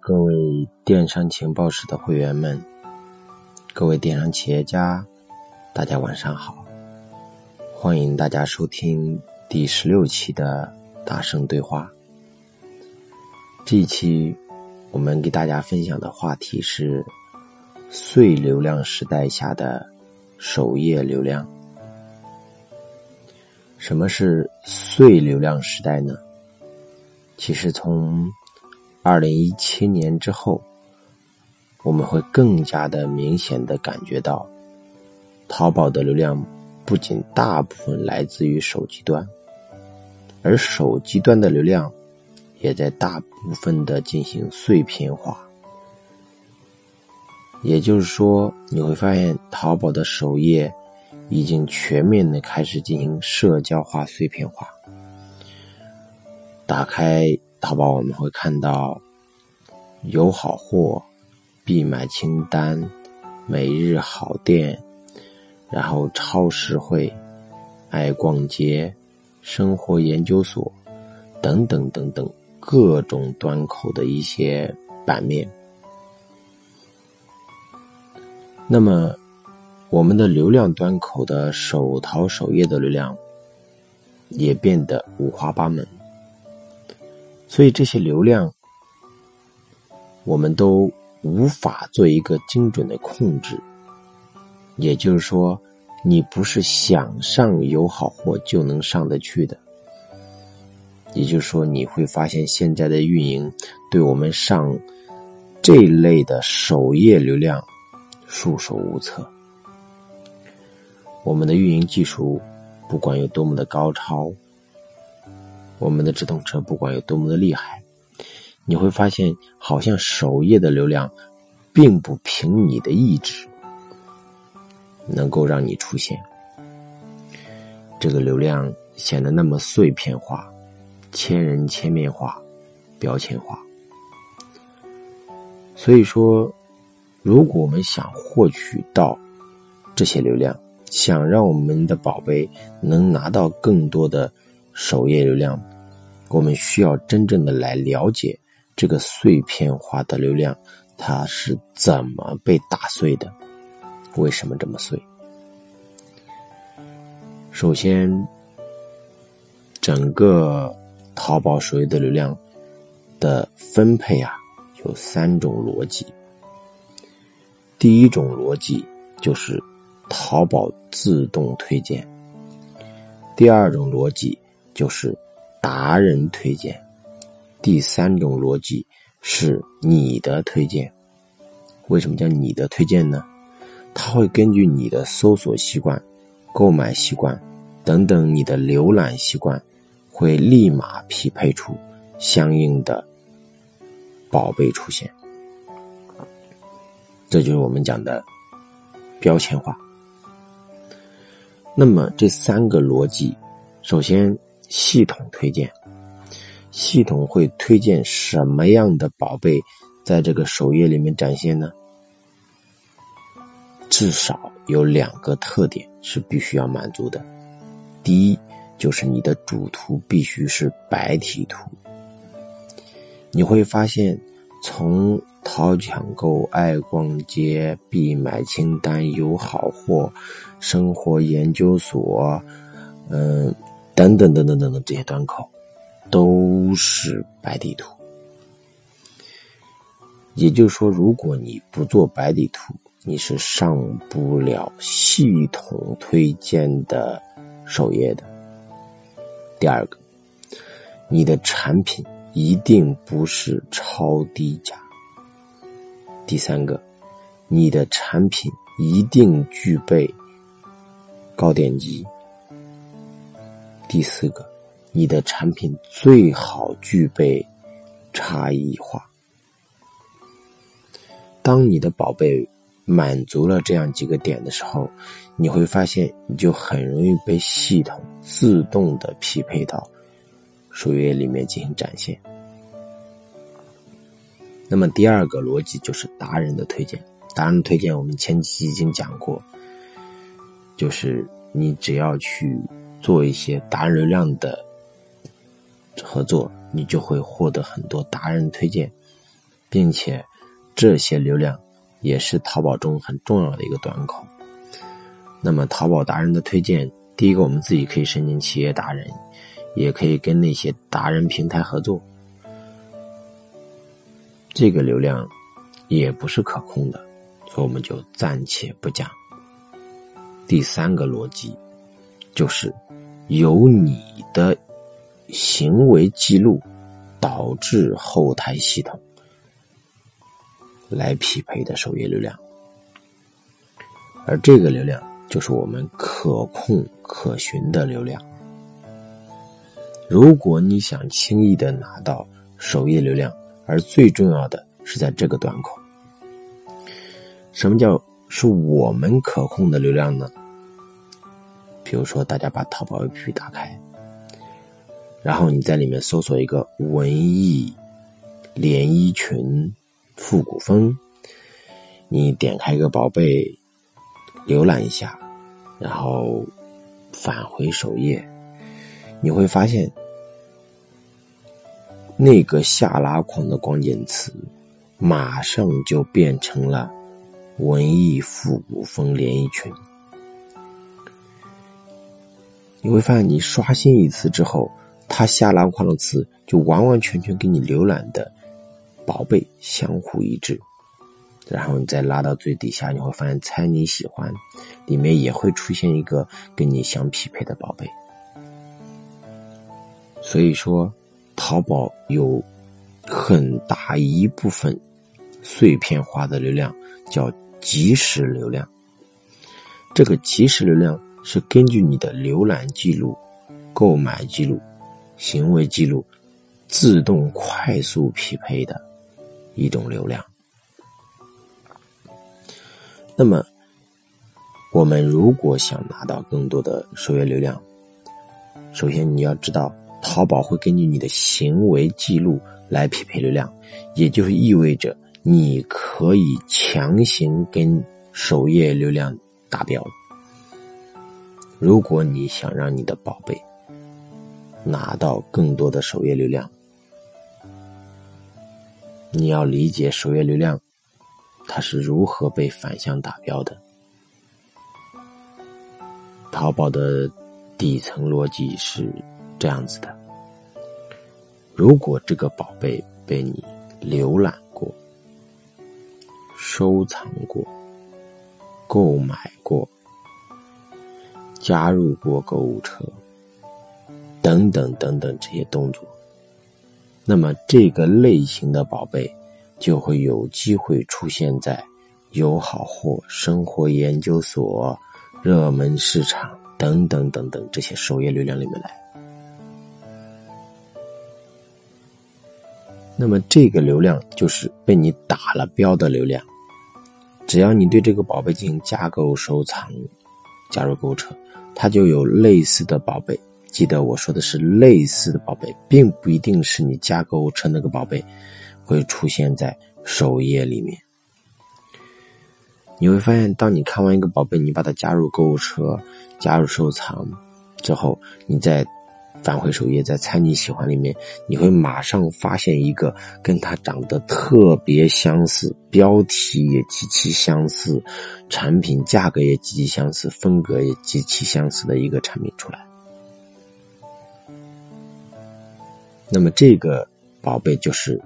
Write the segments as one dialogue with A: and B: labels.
A: 各位电商情报室的会员们，各位电商企业家，大家晚上好！欢迎大家收听第十六期的大圣对话。这一期我们给大家分享的话题是碎流量时代下的首页流量。什么是碎流量时代呢？其实从二零一七年之后，我们会更加的明显的感觉到，淘宝的流量不仅大部分来自于手机端，而手机端的流量也在大部分的进行碎片化。也就是说，你会发现淘宝的首页已经全面的开始进行社交化、碎片化。打开。淘宝我们会看到有好货、必买清单、每日好店，然后超实惠、爱逛街、生活研究所等等等等各种端口的一些版面。那么，我们的流量端口的首淘首页的流量也变得五花八门。所以这些流量，我们都无法做一个精准的控制。也就是说，你不是想上有好货就能上得去的。也就是说，你会发现现在的运营对我们上这类的首页流量束手无策。我们的运营技术不管有多么的高超。我们的直通车不管有多么的厉害，你会发现，好像首页的流量，并不凭你的意志能够让你出现。这个流量显得那么碎片化、千人千面化、标签化。所以说，如果我们想获取到这些流量，想让我们的宝贝能拿到更多的。首页流量，我们需要真正的来了解这个碎片化的流量，它是怎么被打碎的？为什么这么碎？首先，整个淘宝首页的流量的分配啊，有三种逻辑。第一种逻辑就是淘宝自动推荐，第二种逻辑。就是达人推荐，第三种逻辑是你的推荐。为什么叫你的推荐呢？它会根据你的搜索习惯、购买习惯等等你的浏览习惯，会立马匹配出相应的宝贝出现。这就是我们讲的标签化。那么这三个逻辑，首先。系统推荐，系统会推荐什么样的宝贝在这个首页里面展现呢？至少有两个特点是必须要满足的。第一，就是你的主图必须是白体图。你会发现，从淘抢购、爱逛街、必买清单、有好货、生活研究所，嗯。等等等等等等，这些端口都是白底图。也就是说，如果你不做白底图，你是上不了系统推荐的首页的。第二个，你的产品一定不是超低价。第三个，你的产品一定具备高点击。第四个，你的产品最好具备差异化。当你的宝贝满足了这样几个点的时候，你会发现你就很容易被系统自动的匹配到首页里面进行展现。那么第二个逻辑就是达人的推荐，达人推荐我们前期已经讲过，就是你只要去。做一些达人流量的合作，你就会获得很多达人推荐，并且这些流量也是淘宝中很重要的一个端口。那么，淘宝达人的推荐，第一个我们自己可以申请企业达人，也可以跟那些达人平台合作，这个流量也不是可控的，所以我们就暂且不讲。第三个逻辑就是由你的行为记录导致后台系统来匹配的首页流量，而这个流量就是我们可控可寻的流量。如果你想轻易的拿到首页流量，而最重要的是在这个端口，什么叫是我们可控的流量呢？比如说，大家把淘宝 APP 打开，然后你在里面搜索一个“文艺连衣裙复古风”，你点开一个宝贝，浏览一下，然后返回首页，你会发现那个下拉框的关键词马上就变成了“文艺复古风连衣裙”。你会发现，你刷新一次之后，它下拉框的词就完完全全跟你浏览的宝贝相互一致。然后你再拉到最底下，你会发现“猜你喜欢”里面也会出现一个跟你相匹配的宝贝。所以说，淘宝有很大一部分碎片化的流量叫即时流量。这个即时流量。是根据你的浏览记录、购买记录、行为记录，自动快速匹配的一种流量。那么，我们如果想拿到更多的首页流量，首先你要知道，淘宝会根据你的行为记录来匹配流量，也就是意味着你可以强行跟首页流量达标。如果你想让你的宝贝拿到更多的首页流量，你要理解首页流量它是如何被反向打标的。淘宝的底层逻辑是这样子的：如果这个宝贝被你浏览过、收藏过、购买过。加入过购物车，等等等等这些动作，那么这个类型的宝贝就会有机会出现在友好货、生活研究所、热门市场等等等等这些首页流量里面来。那么这个流量就是被你打了标的流量，只要你对这个宝贝进行加购、收藏、加入购物车。它就有类似的宝贝，记得我说的是类似的宝贝，并不一定是你加购物车那个宝贝会出现在首页里面。你会发现，当你看完一个宝贝，你把它加入购物车、加入收藏之后，你再。返回首页，在猜你喜欢里面，你会马上发现一个跟它长得特别相似、标题也极其相似、产品价格也极其相似、风格也极其相似的一个产品出来。那么这个宝贝就是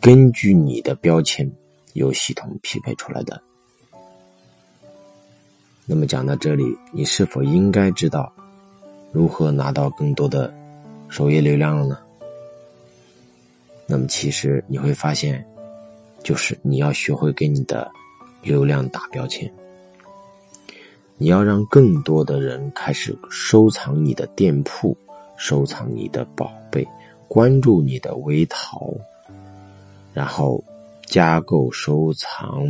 A: 根据你的标签由系统匹配出来的。那么讲到这里，你是否应该知道？如何拿到更多的首页流量了呢？那么其实你会发现，就是你要学会给你的流量打标签，你要让更多的人开始收藏你的店铺，收藏你的宝贝，关注你的微淘，然后加购、收藏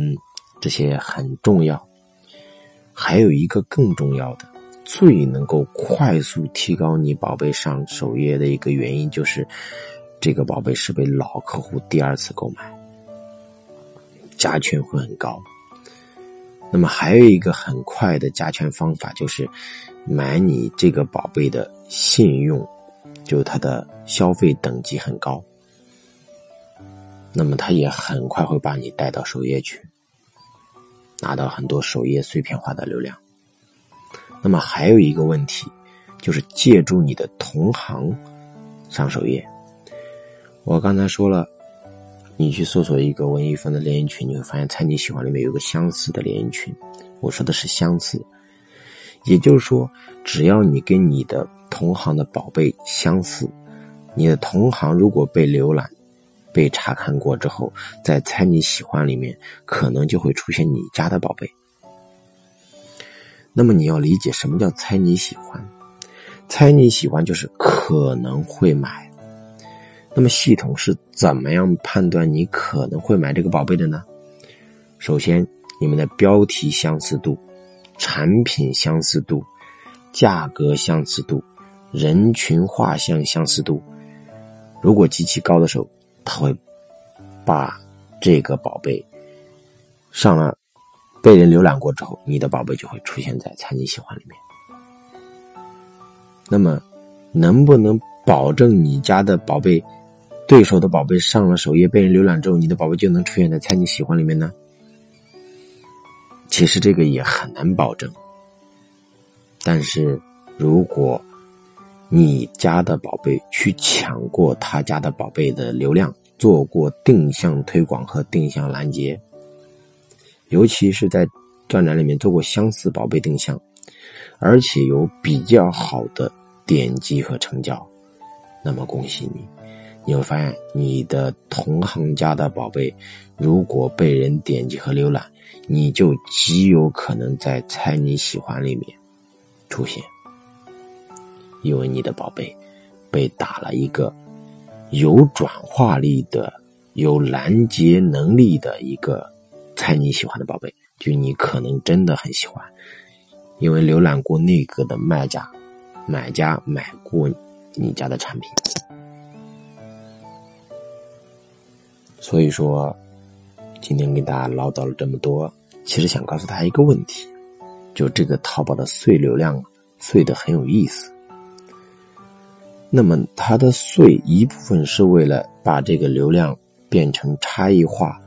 A: 这些很重要。还有一个更重要的。最能够快速提高你宝贝上首页的一个原因，就是这个宝贝是被老客户第二次购买，加权会很高。那么还有一个很快的加权方法，就是买你这个宝贝的信用就是它的消费等级很高，那么它也很快会把你带到首页去，拿到很多首页碎片化的流量。那么还有一个问题，就是借助你的同行上首页。我刚才说了，你去搜索一个文艺风的联谊群，你会发现猜你喜欢里面有个相似的联谊群。我说的是相似，也就是说，只要你跟你的同行的宝贝相似，你的同行如果被浏览、被查看过之后，在猜你喜欢里面，可能就会出现你家的宝贝。那么你要理解什么叫猜你喜欢？猜你喜欢就是可能会买。那么系统是怎么样判断你可能会买这个宝贝的呢？首先，你们的标题相似度、产品相似度、价格相似度、人群画像相似度，如果极其高的时候，他会把这个宝贝上了。被人浏览过之后，你的宝贝就会出现在猜你喜欢里面。那么，能不能保证你家的宝贝、对手的宝贝上了首页被人浏览之后，你的宝贝就能出现在猜你喜欢里面呢？其实这个也很难保证。但是，如果你家的宝贝去抢过他家的宝贝的流量，做过定向推广和定向拦截。尤其是在专栏里面做过相似宝贝定向，而且有比较好的点击和成交，那么恭喜你，你会发现你的同行家的宝贝如果被人点击和浏览，你就极有可能在猜你喜欢里面出现，因为你的宝贝被打了一个有转化力的、有拦截能力的一个。猜你喜欢的宝贝，就你可能真的很喜欢，因为浏览过那个的卖家、买家买过你家的产品，所以说今天给大家唠叨了这么多，其实想告诉大家一个问题，就这个淘宝的碎流量碎的很有意思。那么它的碎一部分是为了把这个流量变成差异化。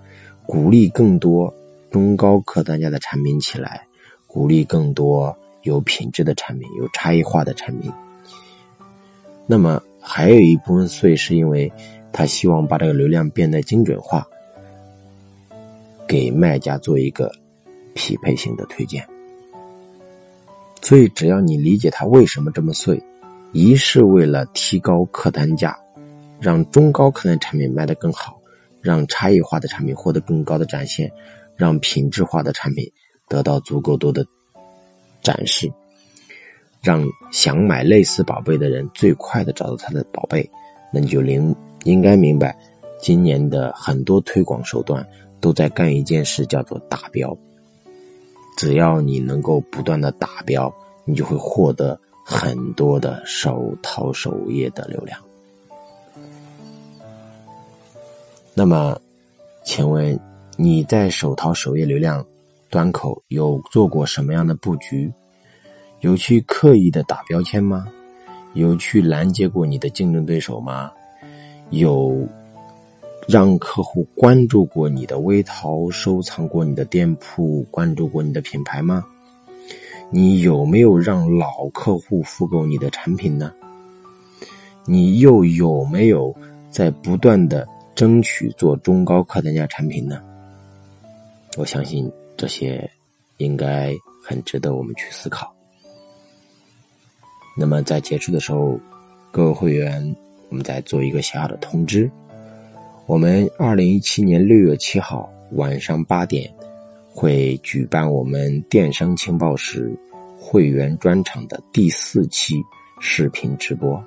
A: 鼓励更多中高客单价的产品起来，鼓励更多有品质的产品、有差异化的产品。那么还有一部分税是因为他希望把这个流量变得精准化，给卖家做一个匹配性的推荐。所以只要你理解他为什么这么碎，一是为了提高客单价，让中高客单产品卖得更好。让差异化的产品获得更高的展现，让品质化的产品得到足够多的展示，让想买类似宝贝的人最快的找到他的宝贝，那你就应应该明白，今年的很多推广手段都在干一件事，叫做打标。只要你能够不断的打标，你就会获得很多的手淘首页的流量。那么，请问你在手淘首页流量端口有做过什么样的布局？有去刻意的打标签吗？有去拦截过你的竞争对手吗？有让客户关注过你的微淘、收藏过你的店铺、关注过你的品牌吗？你有没有让老客户复购你的产品呢？你又有没有在不断的？争取做中高客单价产品呢？我相信这些应该很值得我们去思考。那么在结束的时候，各位会员，我们再做一个小小的通知：我们二零一七年六月七号晚上八点会举办我们电商情报室会员专场的第四期视频直播。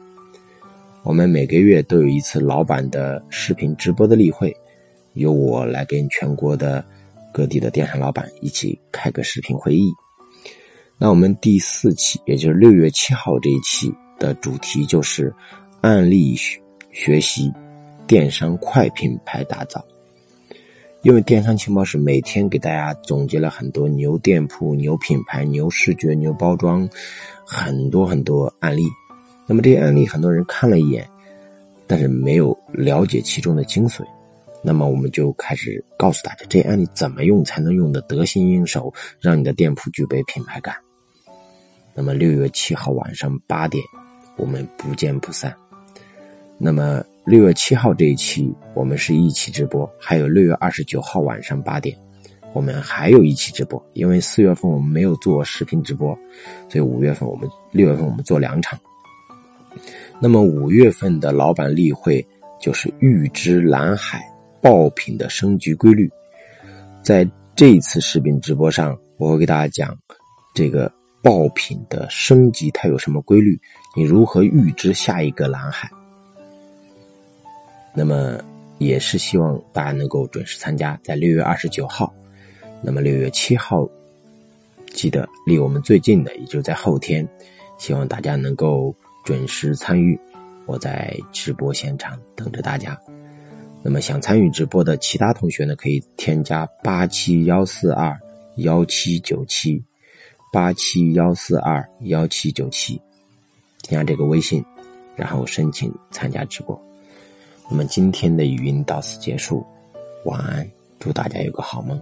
A: 我们每个月都有一次老板的视频直播的例会，由我来跟全国的各地的电商老板一起开个视频会议。那我们第四期，也就是六月七号这一期的主题就是案例学习电商快品牌打造。因为电商情报室每天给大家总结了很多牛店铺、牛品牌、牛视觉、牛包装，很多很多案例。那么这些案例，很多人看了一眼，但是没有了解其中的精髓。那么我们就开始告诉大家，这些案例怎么用才能用的得心应手，让你的店铺具备品牌感。那么六月七号晚上八点，我们不见不散。那么六月七号这一期，我们是一期直播，还有六月二十九号晚上八点。我们还有一期直播，因为四月份我们没有做视频直播，所以五月份我们六月份我们做两场。那么五月份的老板例会就是预知蓝海爆品的升级规律，在这一次视频直播上，我会给大家讲这个爆品的升级它有什么规律，你如何预知下一个蓝海。那么也是希望大家能够准时参加，在六月二十九号。那么六月七号，记得离我们最近的，也就在后天，希望大家能够准时参与。我在直播现场等着大家。那么想参与直播的其他同学呢，可以添加八七幺四二幺七九七八七幺四二幺七九七，添加这个微信，然后申请参加直播。那么今天的语音到此结束，晚安，祝大家有个好梦。